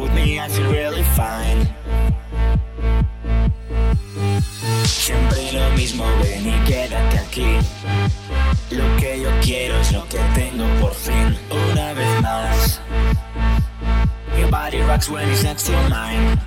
with me, I feel really fine. Siempre lo mismo, ven y quédate aquí. Lo que yo quiero es lo que tengo por fin, una vez más. Your body rocks when it's next to mine.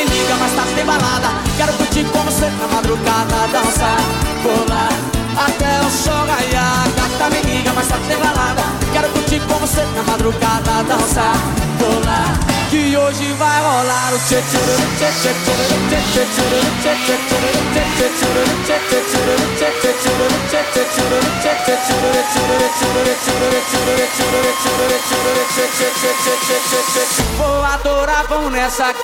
me liga, mas tarde bem balada Quero curtir com você na madrugada Dançar, pular, até o sol raiar Gata, me liga, mas tá bem balada Quero curtir com você na madrugada Dançar, pular, que hoje vai rolar o tchê tchê tchê tchê tchê tchê tchê tchê Vou adorar, vão nessa